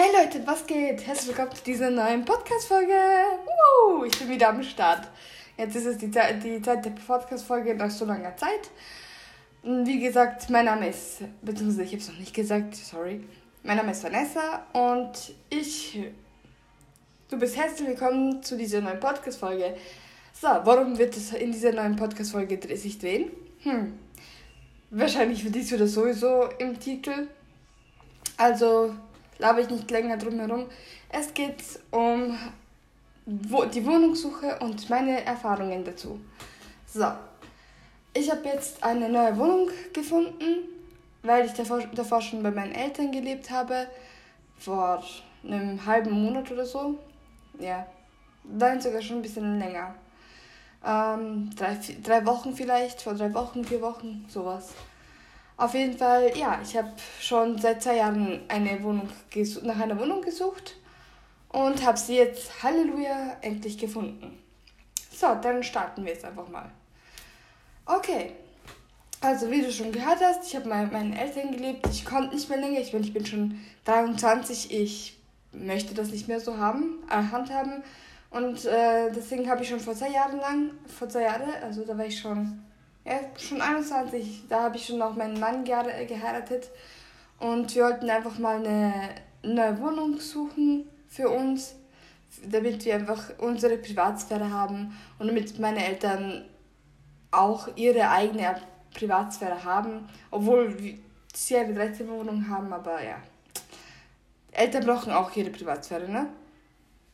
Hey Leute, was geht? Herzlich willkommen zu dieser neuen Podcast-Folge. Uh, ich bin wieder am Start. Jetzt ist es die, Zeit, die Zeit der Podcast-Folge nach so langer Zeit. Wie gesagt, mein Name ist, beziehungsweise ich habe es noch nicht gesagt, sorry. Mein Name ist Vanessa und ich, du bist herzlich willkommen zu dieser neuen Podcast-Folge. So, warum wird es in dieser neuen Podcast-Folge sich drehen? Hm, wahrscheinlich für dich oder sowieso im Titel. Also, laber ich nicht länger drum herum. Es geht um die Wohnungssuche und meine Erfahrungen dazu. So, ich habe jetzt eine neue Wohnung gefunden, weil ich davor, davor schon bei meinen Eltern gelebt habe, vor einem halben Monat oder so. Ja, nein, sogar schon ein bisschen länger. Ähm, drei, drei Wochen vielleicht, vor drei Wochen, vier Wochen, sowas. Auf jeden Fall, ja, ich habe schon seit zwei Jahren eine Wohnung nach einer Wohnung gesucht und habe sie jetzt, Halleluja, endlich gefunden. So, dann starten wir jetzt einfach mal. Okay, also wie du schon gehört hast, ich habe bei meinen Eltern gelebt, ich konnte nicht mehr länger, ich bin, ich bin schon 23, ich möchte das nicht mehr so haben, äh, handhaben und äh, deswegen habe ich schon vor zwei Jahren lang, vor zwei Jahren, also da war ich schon ja, schon 21, da habe ich schon noch meinen Mann geheiratet. Und wir wollten einfach mal eine neue Wohnung suchen für uns, damit wir einfach unsere Privatsphäre haben und damit meine Eltern auch ihre eigene Privatsphäre haben, obwohl sie eine 13 Wohnung haben, aber ja. Eltern brauchen auch ihre Privatsphäre, ne?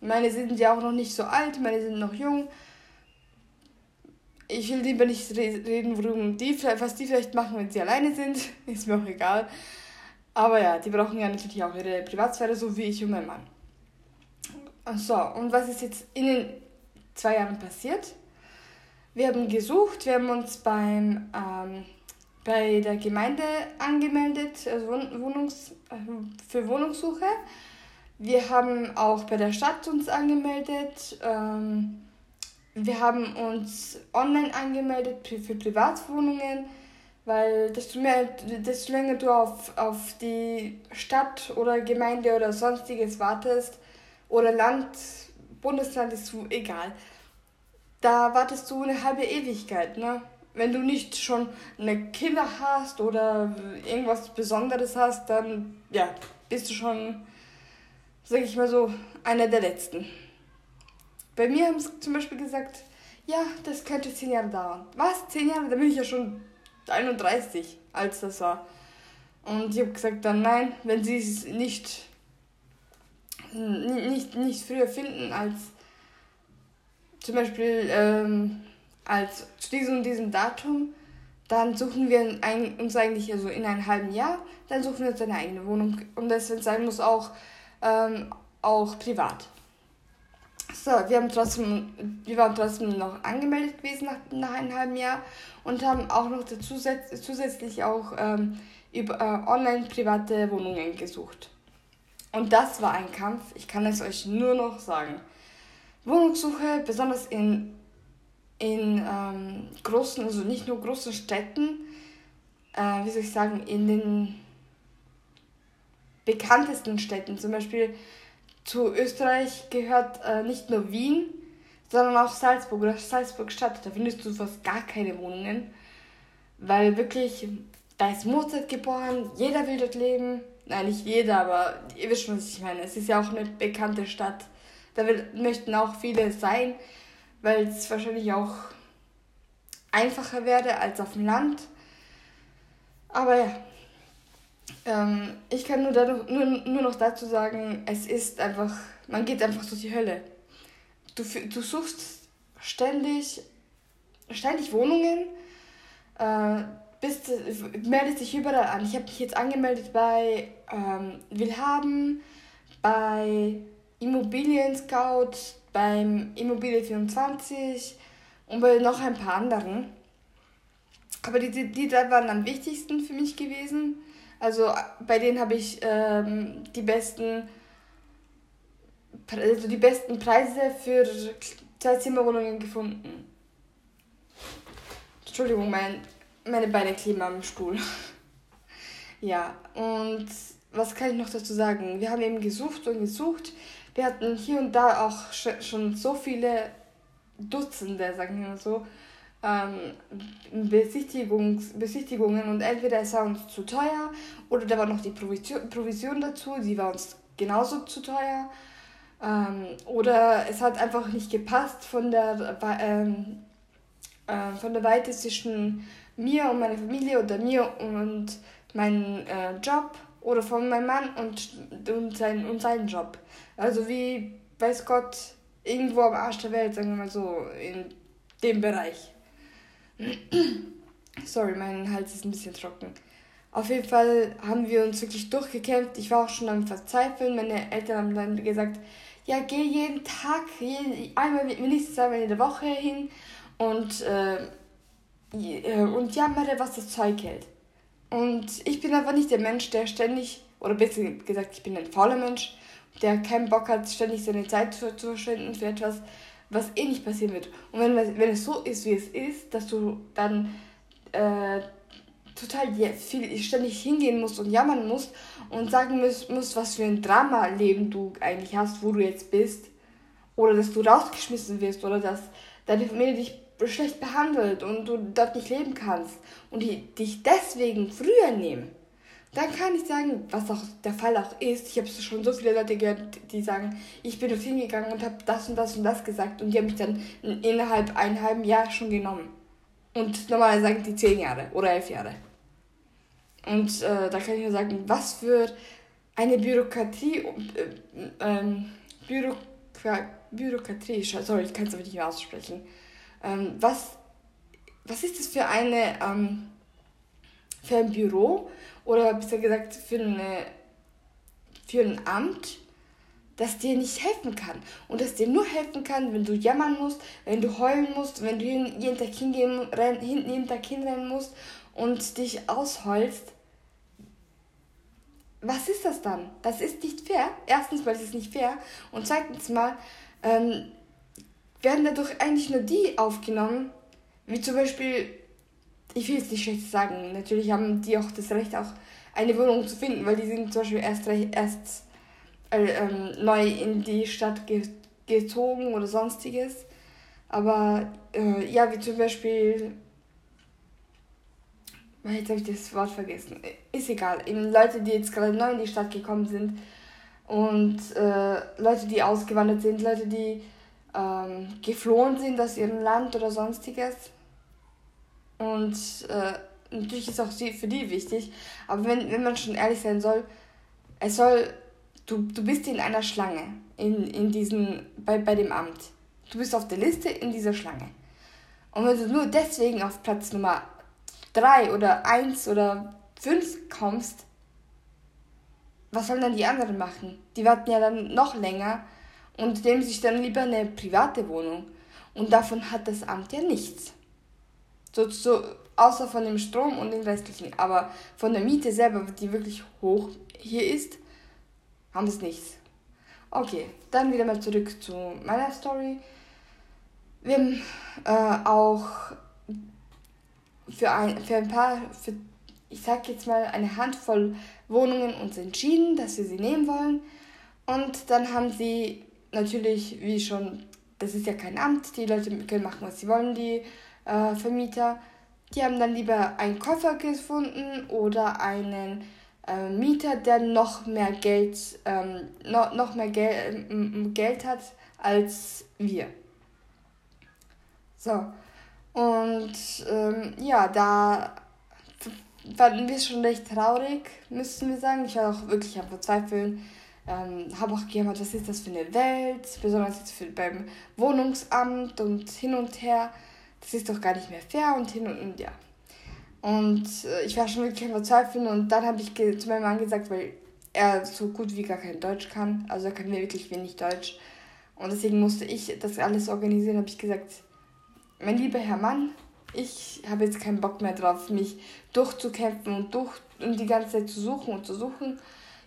Meine sind ja auch noch nicht so alt, meine sind noch jung ich will lieber nicht reden, worum die, was die vielleicht machen, wenn sie alleine sind. Ist mir auch egal. Aber ja, die brauchen ja natürlich auch ihre Privatsphäre, so wie ich und mein Mann. So, und was ist jetzt in den zwei Jahren passiert? Wir haben gesucht, wir haben uns beim, ähm, bei der Gemeinde angemeldet, also Wohnungs, äh, für Wohnungssuche. Wir haben auch bei der Stadt uns angemeldet. Ähm, wir haben uns online angemeldet für Privatwohnungen, weil desto, mehr, desto länger du auf, auf die Stadt oder Gemeinde oder sonstiges wartest, oder Land, Bundesland ist so egal, da wartest du eine halbe Ewigkeit, ne? Wenn du nicht schon eine Kinder hast oder irgendwas Besonderes hast, dann ja, bist du schon, sag ich mal so, einer der Letzten. Bei mir haben sie zum Beispiel gesagt, ja, das könnte zehn Jahre dauern. Was? Zehn Jahre? Da bin ich ja schon 31, als das war. Und ich habe gesagt, dann nein, wenn sie es nicht, nicht, nicht früher finden als zum Beispiel ähm, als zu diesem, diesem Datum, dann suchen wir ein, uns eigentlich also in einem halben Jahr, dann suchen wir uns eine eigene Wohnung. Und das, sein muss, auch, ähm, auch privat. So, wir haben trotzdem, wir waren trotzdem noch angemeldet gewesen nach, nach einem halben Jahr und haben auch noch zusätzlich, zusätzlich auch ähm, über äh, online private Wohnungen gesucht. Und das war ein Kampf, ich kann es euch nur noch sagen. Wohnungssuche, besonders in, in ähm, großen, also nicht nur großen Städten, äh, wie soll ich sagen, in den bekanntesten Städten, zum Beispiel zu Österreich gehört äh, nicht nur Wien, sondern auch Salzburg oder Salzburg-Stadt. Da findest du fast gar keine Wohnungen, weil wirklich, da ist Mozart geboren, jeder will dort leben. Nein, nicht jeder, aber ihr wisst schon, was ich meine. Es ist ja auch eine bekannte Stadt. Da will, möchten auch viele sein, weil es wahrscheinlich auch einfacher wäre als auf dem Land. Aber ja, ähm, ich kann nur, dadurch, nur, nur noch dazu sagen, es ist einfach, man geht einfach durch die Hölle. Du, du suchst ständig, ständig Wohnungen, äh, bist, meldest dich überall an. Ich habe mich jetzt angemeldet bei ähm, Willhaben, bei Immobilien Scout, beim Immobilie 24 und bei noch ein paar anderen. Aber die, die, drei waren am wichtigsten für mich gewesen. Also bei denen habe ich ähm, die besten also die besten Preise für zwei Zimmerwohnungen gefunden. Entschuldigung, mein, meine Beine kleben am Stuhl. ja, und was kann ich noch dazu sagen? Wir haben eben gesucht und gesucht. Wir hatten hier und da auch schon so viele Dutzende, sagen wir mal so, ähm, Besichtigungs Besichtigungen und entweder es war uns zu teuer oder da war noch die Provision, Provision dazu, die war uns genauso zu teuer. Ähm, oder es hat einfach nicht gepasst von der, ähm, äh, von der Weite zwischen mir und meiner Familie oder mir und meinem äh, Job oder von meinem Mann und, und, sein, und seinen Job. Also wie, weiß Gott, irgendwo am Arsch der Welt, sagen wir mal so, in dem Bereich. Sorry, mein Hals ist ein bisschen trocken. Auf jeden Fall haben wir uns wirklich durchgekämpft. Ich war auch schon am Verzweifeln. Meine Eltern haben dann gesagt, ja, geh jeden Tag, jeden, einmal, mindestens einmal in der Woche hin und, äh, äh, und jammere, was das Zeug hält. Und ich bin einfach nicht der Mensch, der ständig, oder besser gesagt, ich bin ein fauler Mensch, der keinen Bock hat, ständig seine Zeit zu, zu verschwenden für etwas, was eh nicht passieren wird. Und wenn, wenn es so ist, wie es ist, dass du dann äh, total viel ständig hingehen musst und jammern musst und sagen musst, musst, was für ein Drama-Leben du eigentlich hast, wo du jetzt bist, oder dass du rausgeschmissen wirst, oder dass deine Familie dich schlecht behandelt und du dort nicht leben kannst und die dich deswegen früher nehmen dann kann ich sagen, was auch der Fall auch ist, ich habe schon so viele Leute gehört, die sagen, ich bin dorthin gegangen und habe das und das und das gesagt und die haben mich dann innerhalb ein halben Jahr schon genommen. Und normalerweise sagen die zehn Jahre oder elf Jahre. Und äh, da kann ich nur sagen, was für eine Bürokratie, äh, ähm, Bürokra Bürokratie, sorry, ich kann es aber nicht mehr aussprechen. Ähm, was, was ist das für eine, ähm, für ein Büro, oder besser gesagt für, eine, für ein Amt, das dir nicht helfen kann. Und das dir nur helfen kann, wenn du jammern musst, wenn du heulen musst, wenn du jeden Tag hingehen, renn, hinten jeden Tag hinrennen musst und dich ausheulst. Was ist das dann? Das ist nicht fair. Erstens es ist nicht fair. Und zweitens mal ähm, werden dadurch eigentlich nur die aufgenommen, wie zum Beispiel ich will es nicht schlecht sagen, natürlich haben die auch das Recht, auch eine Wohnung zu finden, weil die sind zum Beispiel erst, erst äh, ähm, neu in die Stadt ge gezogen oder sonstiges. Aber äh, ja, wie zum Beispiel. Jetzt habe ich das Wort vergessen. Ist egal. Eben Leute, die jetzt gerade neu in die Stadt gekommen sind und äh, Leute, die ausgewandert sind, Leute, die ähm, geflohen sind aus ihrem Land oder sonstiges und äh, natürlich ist auch für die wichtig. Aber wenn, wenn man schon ehrlich sein soll, es soll, du, du bist in einer Schlange in, in diesen, bei, bei dem Amt. Du bist auf der Liste in dieser Schlange. Und wenn du nur deswegen auf Platz Nummer 3 oder 1 oder 5 kommst, was sollen dann die anderen machen? Die warten ja dann noch länger und nehmen sich dann lieber eine private Wohnung. Und davon hat das Amt ja nichts. So, so, außer von dem Strom und den restlichen. Aber von der Miete selber, die wirklich hoch hier ist, haben es nichts. Okay, dann wieder mal zurück zu meiner Story. Wir haben äh, auch für ein, für ein paar, für, ich sag jetzt mal, eine Handvoll Wohnungen uns entschieden, dass wir sie nehmen wollen. Und dann haben sie natürlich, wie schon, das ist ja kein Amt, die Leute können machen, was sie wollen, die äh, Vermieter, die haben dann lieber einen Koffer gefunden oder einen äh, Mieter, der noch mehr Geld, ähm, noch, noch mehr Gel Geld hat als wir. So. Und ähm, ja, da fanden wir schon recht traurig, müssten wir sagen. Ich war auch wirklich am Verzweifeln. Ähm, habe auch gejammert, was ist das für eine Welt, besonders jetzt für, beim Wohnungsamt und hin und her das ist doch gar nicht mehr fair und hin und, und ja. Und äh, ich war schon wirklich am Verzweifeln und dann habe ich zu meinem Mann gesagt, weil er so gut wie gar kein Deutsch kann, also er kann wirklich wenig Deutsch und deswegen musste ich das alles organisieren, habe ich gesagt, mein lieber Herr Mann, ich habe jetzt keinen Bock mehr drauf, mich durchzukämpfen und durch und die ganze Zeit zu suchen und zu suchen.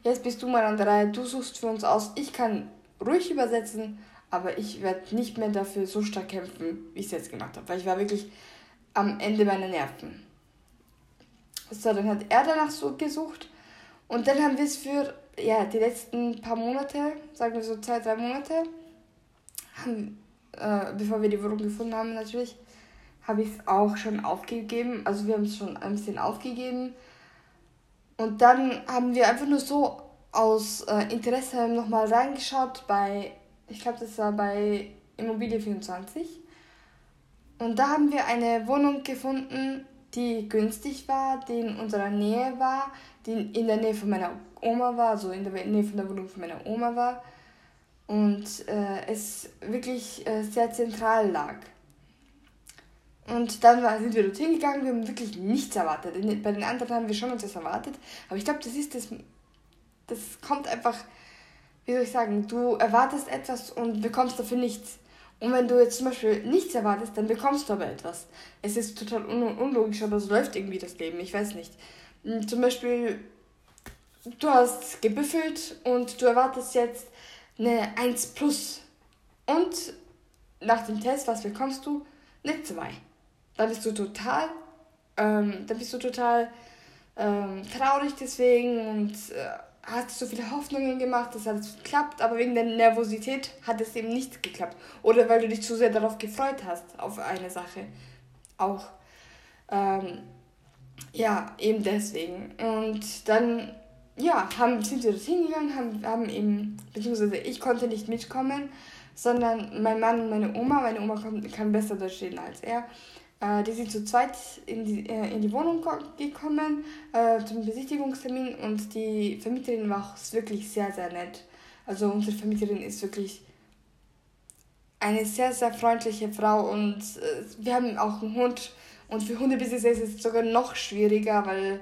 Jetzt bist du mal an der Reihe, du suchst für uns aus. Ich kann ruhig übersetzen, aber ich werde nicht mehr dafür so stark kämpfen, wie ich es jetzt gemacht habe, weil ich war wirklich am Ende meiner Nerven. So, dann hat er danach so gesucht Und dann haben wir es für ja, die letzten paar Monate, sagen wir so zwei, drei Monate, haben, äh, bevor wir die Wohnung gefunden haben natürlich, habe ich es auch schon aufgegeben. Also wir haben es schon ein bisschen aufgegeben. Und dann haben wir einfach nur so aus äh, Interesse nochmal reingeschaut bei, ich glaube, das war bei Immobilie 24. Und da haben wir eine Wohnung gefunden, die günstig war, die in unserer Nähe war, die in der Nähe von meiner Oma war, also in der Nähe von der Wohnung von meiner Oma war. Und äh, es wirklich äh, sehr zentral lag. Und dann sind wir dorthin gegangen, wir haben wirklich nichts erwartet. Bei den anderen haben wir schon etwas erwartet. Aber ich glaube, das ist das. Das kommt einfach, wie soll ich sagen, du erwartest etwas und bekommst dafür nichts. Und wenn du jetzt zum Beispiel nichts erwartest, dann bekommst du aber etwas. Es ist total un unlogisch, aber so läuft irgendwie das Leben. Ich weiß nicht. Hm, zum Beispiel, du hast gebüffelt und du erwartest jetzt eine 1 plus. Und nach dem Test, was bekommst du? Eine 2 dann bist du total, ähm, dann bist du total ähm, traurig deswegen und äh, hast so viele Hoffnungen gemacht, dass alles klappt, aber wegen der Nervosität hat es eben nicht geklappt. Oder weil du dich zu sehr darauf gefreut hast, auf eine Sache. Auch. Ähm, ja, eben deswegen. Und dann, ja, haben, sind wir dorthin gegangen, haben, haben eben, beziehungsweise ich konnte nicht mitkommen, sondern mein Mann und meine Oma, meine Oma kann, kann besser Deutsch reden als er, äh, die sind zu zweit in die, äh, in die Wohnung gekommen äh, zum Besichtigungstermin und die Vermieterin war auch wirklich sehr, sehr nett. Also unsere Vermieterin ist wirklich eine sehr, sehr freundliche Frau und äh, wir haben auch einen Hund und für Hundebesitzer ist es sogar noch schwieriger, weil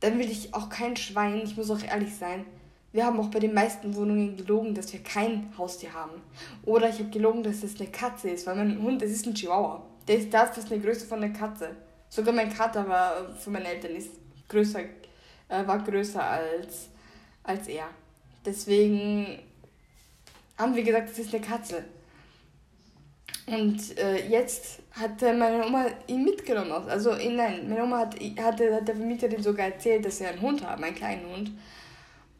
dann will ich auch kein Schwein, ich muss auch ehrlich sein. Wir haben auch bei den meisten Wohnungen gelogen, dass wir kein Haustier haben. Oder ich habe gelogen, dass es eine Katze ist, weil mein Hund, es ist ein Chihuahua. Der ist das, das ist eine Größe von der Katze. Sogar mein Kater war von meinen Eltern ist größer, äh, war größer als, als er. Deswegen haben wir gesagt, es ist eine Katze. Und äh, jetzt hat meine Oma ihn mitgenommen. Also nein, meine Oma hat, hatte, hat der Vermieterin sogar erzählt, dass sie einen Hund haben, einen kleinen Hund.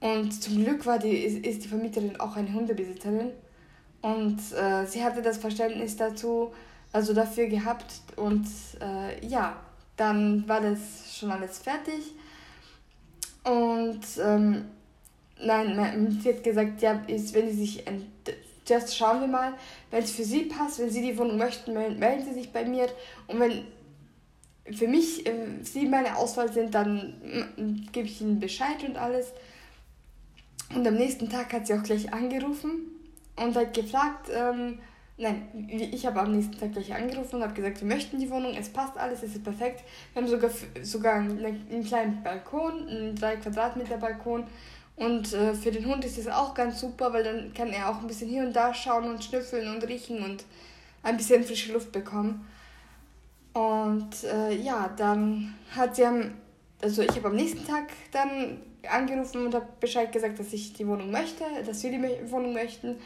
Und zum Glück war die, ist, ist die Vermieterin auch eine Hundebesitzerin. Und äh, sie hatte das Verständnis dazu, also dafür gehabt. Und äh, ja, dann war das schon alles fertig. Und ähm, nein, sie hat gesagt, ja, ist, wenn sie sich zuerst schauen wir mal, wenn es für sie passt, wenn sie die Wohnung möchten, melden sie sich bei mir. Und wenn für mich äh, sie meine Auswahl sind, dann gebe ich ihnen Bescheid und alles. Und am nächsten Tag hat sie auch gleich angerufen und hat gefragt, ähm, nein, ich habe am nächsten Tag gleich angerufen und habe gesagt, wir möchten die Wohnung, es passt alles, es ist perfekt. Wir haben sogar, sogar einen, einen kleinen Balkon, einen 3 Quadratmeter Balkon. Und äh, für den Hund ist es auch ganz super, weil dann kann er auch ein bisschen hier und da schauen und schnüffeln und riechen und ein bisschen frische Luft bekommen. Und äh, ja, dann hat sie am, also ich habe am nächsten Tag dann angerufen und habe Bescheid gesagt, dass ich die Wohnung möchte, dass wir die Wohnung möchten.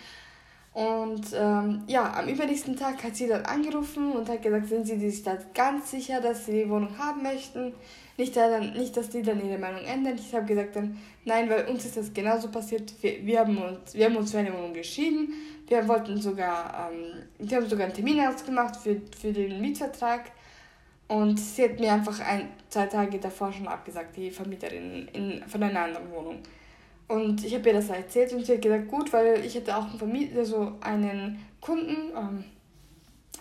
Und ähm, ja, am übernächsten Tag hat sie dann angerufen und hat gesagt, sind sie sich da ganz sicher, dass sie die Wohnung haben möchten. Nicht, da dann, nicht dass die dann ihre Meinung ändern. Ich habe gesagt dann, nein, weil uns ist das genauso passiert. Wir, wir, haben, uns, wir haben uns für eine Wohnung geschieden. Wir wollten sogar, ähm, wir haben sogar einen Termin ausgemacht für, für den Mietvertrag. Und sie hat mir einfach ein, zwei Tage davor schon abgesagt, die Vermieterin in, von einer anderen Wohnung. Und ich habe ihr das erzählt und sie hat gesagt, gut, weil ich hatte auch einen Vermieter, also einen Kunden, ähm,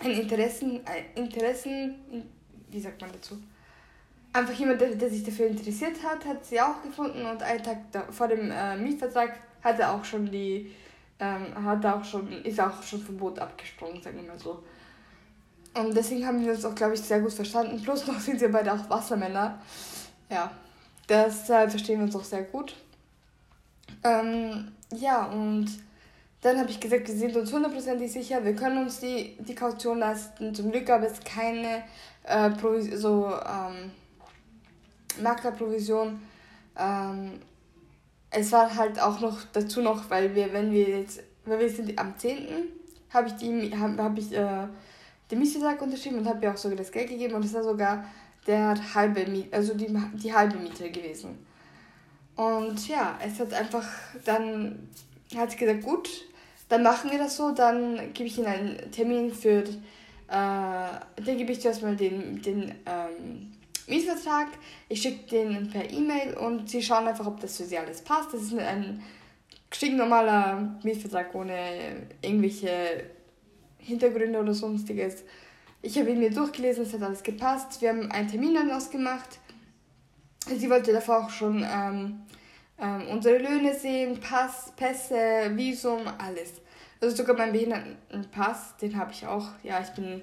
ein Interessen, ein Interessen, wie sagt man dazu? Einfach jemand, der, der sich dafür interessiert hat, hat sie auch gefunden und einen Tag da, vor dem äh, Mietvertrag hat er auch schon die, ähm, hat auch schon, ist auch schon vom Boot abgesprungen, sagen wir mal so. Und deswegen haben wir uns auch, glaube ich, sehr gut verstanden. Plus noch sind wir beide auch Wassermänner. Ja, deshalb verstehen wir uns auch sehr gut. Ähm, ja, und dann habe ich gesagt, wir sind uns hundertprozentig sicher, wir können uns die, die Kaution leisten. Zum Glück gab es keine äh, Provis so, ähm, Maklerprovision. Ähm, es war halt auch noch dazu noch, weil wir, wenn wir jetzt, weil wir sind am 10. habe ich die, habe hab ich äh, den Mietvertrag unterschrieben und habe ihr auch sogar das Geld gegeben und es war sogar der halbe Miet, also die, die halbe Miete gewesen. Und ja, es hat einfach dann, hat sie gesagt, gut, dann machen wir das so, dann gebe ich ihnen einen Termin für, äh, dann gebe ich zuerst mal den, den ähm, Mietvertrag, ich schicke den per E-Mail und sie schauen einfach, ob das für sie alles passt. Das ist ein stinknormaler Mietvertrag ohne irgendwelche Hintergründe oder sonstiges. Ich habe ihn mir durchgelesen, es hat alles gepasst. Wir haben einen Termin dann ausgemacht. Sie wollte davor auch schon ähm, ähm, unsere Löhne sehen, Pass, Pässe, Visum, alles. Also sogar mein Behindertenpass, den habe ich auch. Ja, ich bin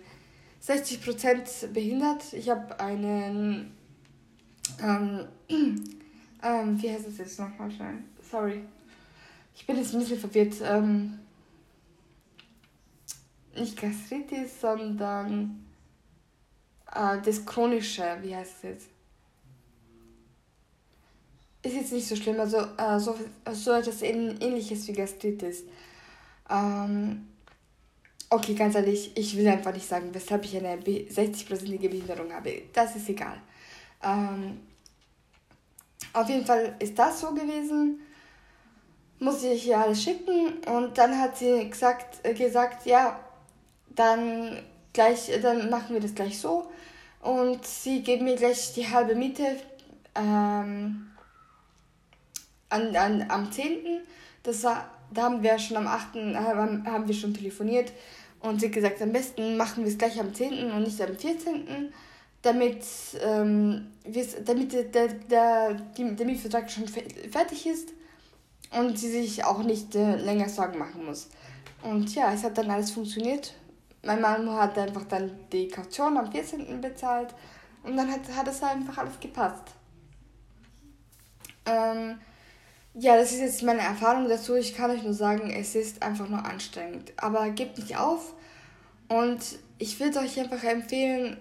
60% behindert. Ich habe einen. Ähm, ähm, wie heißt es jetzt nochmal schnell? Sorry. Ich bin jetzt ein bisschen verwirrt. Ähm, nicht Gastritis, sondern äh, das Chronische. Wie heißt es jetzt? Ist jetzt nicht so schlimm. Also äh, so, so etwas ähnliches wie Gastritis. Ähm, okay, ganz ehrlich, ich will einfach nicht sagen, weshalb ich eine 60-prozentige Behinderung habe. Das ist egal. Ähm, auf jeden Fall ist das so gewesen. Muss ich ihr alles schicken und dann hat sie gesagt, äh, gesagt ja, dann gleich, dann machen wir das gleich so und sie geben mir gleich die halbe Miete ähm, an, an, am 10. Das war da haben wir schon am 8. haben, haben wir schon telefoniert und sie hat gesagt, am besten machen wir es gleich am 10. und nicht am 14., damit, ähm, damit der, der, die, der Mietvertrag schon fertig ist und sie sich auch nicht äh, länger Sorgen machen muss. Und ja, es hat dann alles funktioniert. Mein Mann hat einfach dann die Kaution am 14. bezahlt und dann hat, hat es einfach alles gepasst. Ähm, ja, das ist jetzt meine Erfahrung dazu. Ich kann euch nur sagen, es ist einfach nur anstrengend. Aber gebt nicht auf. Und ich würde euch einfach empfehlen,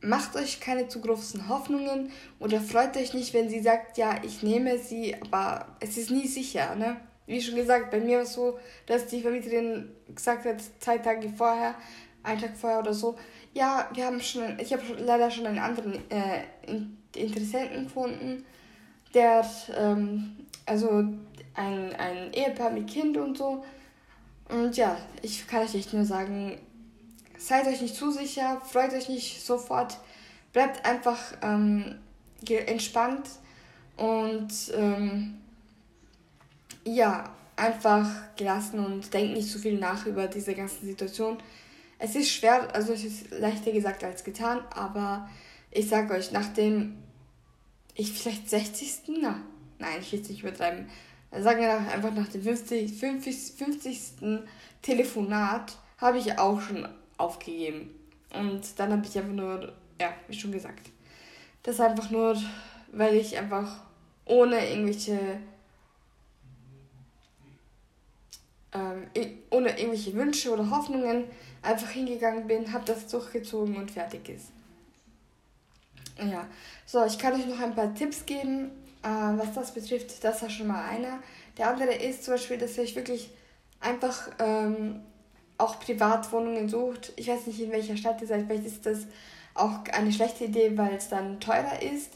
macht euch keine zu großen Hoffnungen oder freut euch nicht, wenn sie sagt, ja, ich nehme sie, aber es ist nie sicher, ne? Wie schon gesagt, bei mir war es so, dass die Vermieterin gesagt hat, zwei Tage vorher, einen Tag vorher oder so, ja, wir haben schon, ich habe leider schon einen anderen äh, Interessenten gefunden, der ähm, also ein, ein Ehepaar mit Kind und so. Und ja, ich kann euch echt nur sagen, seid euch nicht zu sicher, freut euch nicht sofort, bleibt einfach ähm, entspannt und ähm, ja, einfach gelassen und denkt nicht zu viel nach über diese ganze Situation. Es ist schwer, also es ist leichter gesagt als getan, aber ich sage euch, nachdem ich vielleicht 60. Na, nein, ich will es nicht übertreiben. Sagen wir einfach nach dem 50, 50, 50. Telefonat habe ich auch schon aufgegeben. Und dann habe ich einfach nur, ja, wie schon gesagt, das einfach nur, weil ich einfach ohne irgendwelche ähm, ohne irgendwelche Wünsche oder Hoffnungen einfach hingegangen bin, habe das durchgezogen und fertig ist. Ja, so, ich kann euch noch ein paar Tipps geben, äh, was das betrifft, das war schon mal einer. Der andere ist zum Beispiel, dass euch wirklich einfach ähm, auch Privatwohnungen sucht. Ich weiß nicht, in welcher Stadt ihr seid. Vielleicht ist das auch eine schlechte Idee, weil es dann teurer ist.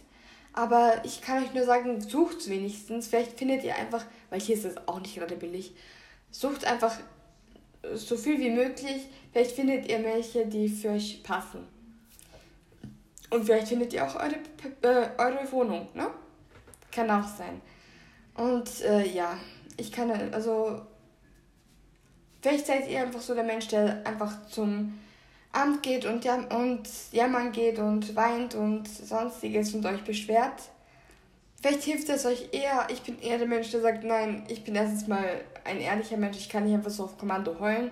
Aber ich kann euch nur sagen, sucht wenigstens. Vielleicht findet ihr einfach, weil hier ist es auch nicht gerade billig, sucht einfach so viel wie möglich. Vielleicht findet ihr welche, die für euch passen. Und vielleicht findet ihr auch eure, äh, eure Wohnung, ne? Kann auch sein. Und äh, ja, ich kann, also, vielleicht seid ihr einfach so der Mensch, der einfach zum Amt geht und, jam und jammern geht und weint und sonstiges und euch beschwert. Vielleicht hilft es euch eher, ich bin eher der Mensch, der sagt, nein, ich bin erstens mal ein ehrlicher Mensch, ich kann nicht einfach so auf Kommando heulen.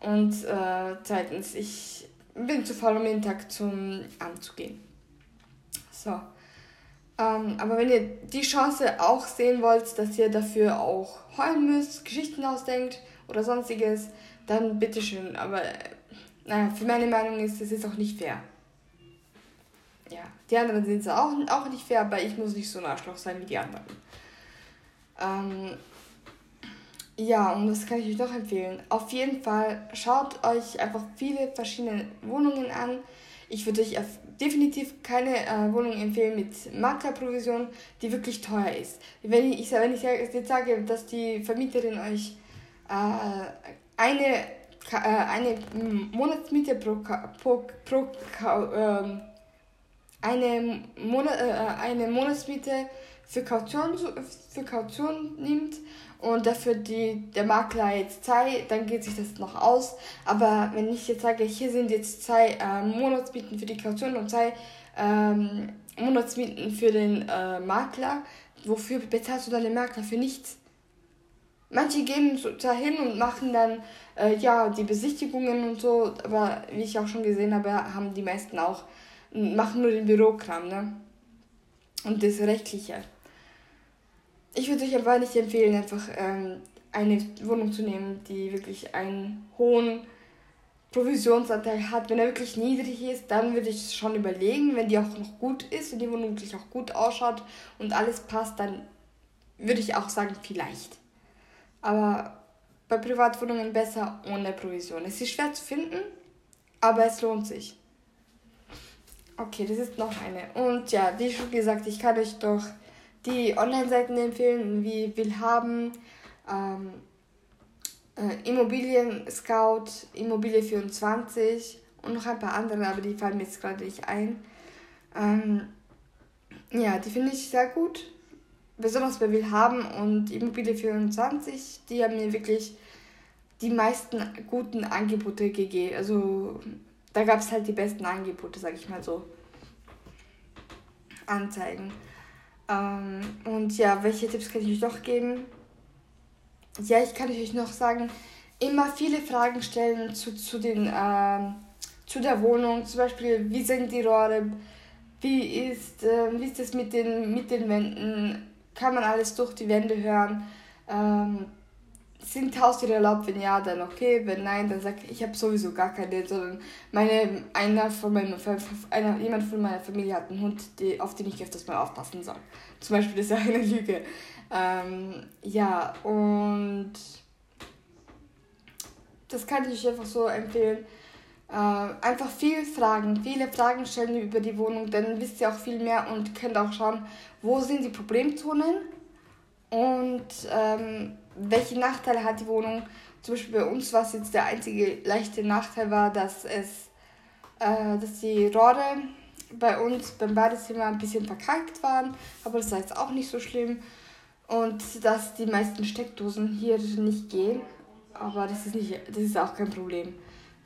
Und äh, zweitens, ich bin zu faul, um jeden Tag zum Amt zu gehen. So. Ähm, aber wenn ihr die Chance auch sehen wollt, dass ihr dafür auch heulen müsst, Geschichten ausdenkt oder sonstiges, dann bitteschön. Aber naja, für meine Meinung ist es jetzt auch nicht fair. Ja, die anderen sind es auch, auch nicht fair, aber ich muss nicht so ein Arschloch sein wie die anderen. Ähm, ja, und das kann ich euch noch empfehlen. Auf jeden Fall schaut euch einfach viele verschiedene Wohnungen an Ich würde euch definitiv keine äh, Wohnung empfehlen mit Maklerprovision, die wirklich teuer ist. Wenn ich, wenn ich jetzt sage, dass die Vermieterin euch äh, eine, äh, eine Monatsmiete pro, pro, pro ähm, eine, Monat, äh, eine Monatsmiete für Kaution, für Kaution nimmt und dafür die, der Makler jetzt zahlt, dann geht sich das noch aus. Aber wenn ich jetzt sage, hier sind jetzt zwei äh, Monatsmieten für die Kaution und zwei ähm, Monatsmieten für den äh, Makler, wofür bezahlst du dann den Makler für nichts? Manche gehen da hin und machen dann äh, ja die Besichtigungen und so, aber wie ich auch schon gesehen habe, haben die meisten auch machen nur den Bürokram, ne? Und das Rechtliche. Ich würde euch aber nicht empfehlen, einfach ähm, eine Wohnung zu nehmen, die wirklich einen hohen Provisionsanteil hat. Wenn er wirklich niedrig ist, dann würde ich es schon überlegen. Wenn die auch noch gut ist, wenn die Wohnung wirklich auch gut ausschaut und alles passt, dann würde ich auch sagen, vielleicht. Aber bei Privatwohnungen besser ohne Provision. Es ist schwer zu finden, aber es lohnt sich. Okay, das ist noch eine. Und ja, wie schon gesagt, ich kann euch doch die Online-Seiten empfehlen, wie Willhaben, ähm, äh, Immobilien Scout, Immobilie 24 und noch ein paar andere, aber die fallen mir jetzt gerade nicht ein. Ähm, ja, die finde ich sehr gut. Besonders bei Willhaben und Immobilie 24, die haben mir wirklich die meisten guten Angebote gegeben. Also da gab es halt die besten Angebote, sag ich mal so. Anzeigen. Ähm, und ja, welche Tipps kann ich euch noch geben? Ja, ich kann euch noch sagen, immer viele Fragen stellen zu, zu, den, ähm, zu der Wohnung. Zum Beispiel, wie sind die Rohre? Wie ist, äh, wie ist es mit den, mit den Wänden? Kann man alles durch die Wände hören? Ähm, sind Haustiere erlaubt? Wenn ja, dann okay. Wenn nein, dann sag ich, ich habe sowieso gar keine, sondern meine, einer von meiner, einer, jemand von meiner Familie hat einen Hund, die, auf den ich öfters mal aufpassen soll. Zum Beispiel ist ja eine Lüge. Ähm, ja, und das kann ich einfach so empfehlen. Äh, einfach viel fragen, viele Fragen stellen über die Wohnung, dann wisst ihr auch viel mehr und könnt auch schauen, wo sind die Problemzonen und ähm, welche Nachteile hat die Wohnung. Zum Beispiel bei uns war es jetzt der einzige leichte Nachteil war, dass es, äh, dass die Rohre bei uns beim Badezimmer ein bisschen verkalkt waren, aber das war jetzt auch nicht so schlimm. Und dass die meisten Steckdosen hier nicht gehen, aber das ist, nicht, das ist auch kein Problem.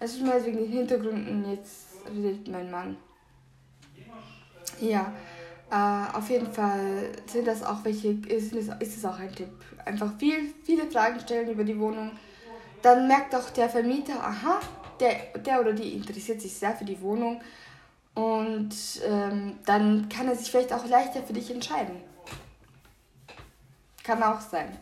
Es ist mal wegen den Hintergründen, jetzt redet mein Mann. Ja, äh, auf jeden Fall sind das auch welche, ist, ist es auch ein Tipp. Einfach viel, viele Fragen stellen über die Wohnung. Dann merkt auch der Vermieter, aha, der, der oder die interessiert sich sehr für die Wohnung. Und ähm, dann kann er sich vielleicht auch leichter für dich entscheiden. Kann auch sein.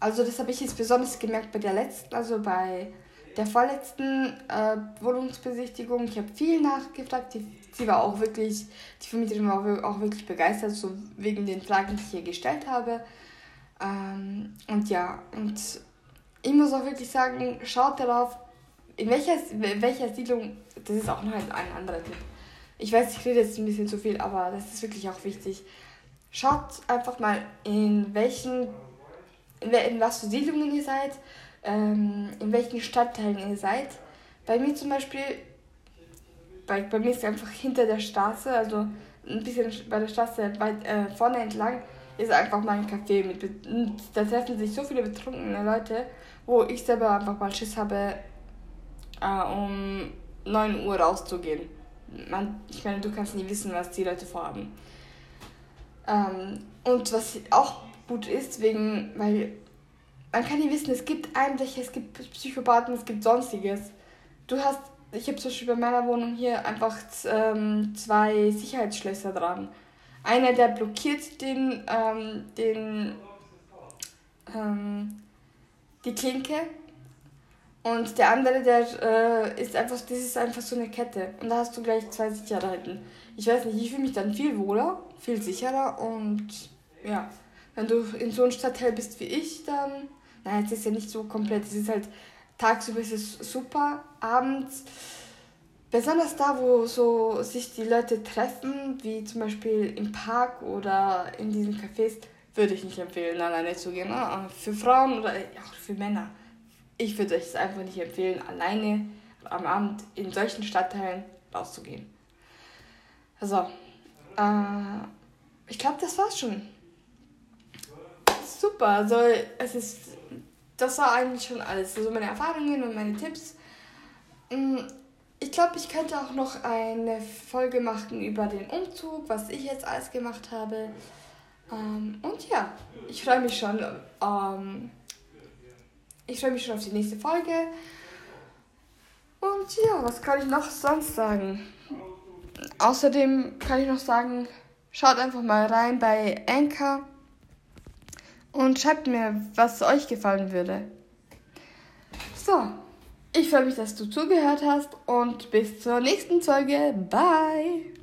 Also das habe ich jetzt besonders gemerkt bei der letzten, also bei der vorletzten äh, Wohnungsbesichtigung. Ich habe viel nachgefragt. Die, sie war auch wirklich, die Vermieterin war auch wirklich begeistert, so wegen den Fragen, die ich hier gestellt habe. Ähm, und ja, und ich muss auch wirklich sagen, schaut darauf, in welcher, welcher Siedlung, das ist auch noch ein, ein anderer Tipp. Ich weiß, ich rede jetzt ein bisschen zu viel, aber das ist wirklich auch wichtig. Schaut einfach mal, in welchen, in was für Siedlungen ihr seid, ähm, in welchen Stadtteilen ihr seid. Bei mir zum Beispiel, bei, bei mir ist einfach hinter der Straße, also ein bisschen bei der Straße weit äh, vorne entlang, ist einfach mal ein Café. Mit, da treffen sich so viele betrunkene Leute, wo ich selber einfach mal Schiss habe, äh, um 9 Uhr rauszugehen. Man, ich meine, du kannst nie wissen, was die Leute vorhaben. Ähm, und was auch gut ist, wegen, weil man kann nie wissen, es gibt Einbrecher, es gibt Psychopathen, es gibt sonstiges. Du hast, ich habe zum Beispiel bei meiner Wohnung hier einfach ähm, zwei Sicherheitsschlösser dran. Einer, der blockiert den, ähm, den, ähm, die Klinke und der andere, der äh, ist einfach, das ist einfach so eine Kette. Und da hast du gleich zwei Sicherheiten. Ich weiß nicht, ich fühle mich dann viel wohler, viel sicherer und ja, wenn du in so einem Stadtteil bist wie ich, dann, naja, es ist ja nicht so komplett, es ist halt, tagsüber ist es super, abends besonders da, wo so sich die Leute treffen, wie zum Beispiel im Park oder in diesen Cafés, würde ich nicht empfehlen, alleine zu gehen. Ah, für Frauen oder auch für Männer. Ich würde euch es einfach nicht empfehlen, alleine am Abend in solchen Stadtteilen rauszugehen. Also, äh, ich glaube, das war's schon. Super, also es ist, das war eigentlich schon alles. Also meine Erfahrungen und meine Tipps. Mm, ich glaube, ich könnte auch noch eine Folge machen über den Umzug, was ich jetzt alles gemacht habe. Ähm, und ja, ich freue mich schon. Ähm, ich freue mich schon auf die nächste Folge. Und ja, was kann ich noch sonst sagen? Außerdem kann ich noch sagen, schaut einfach mal rein bei Anchor und schreibt mir, was euch gefallen würde. So, ich freue mich, dass du zugehört hast und bis zur nächsten Folge. Bye!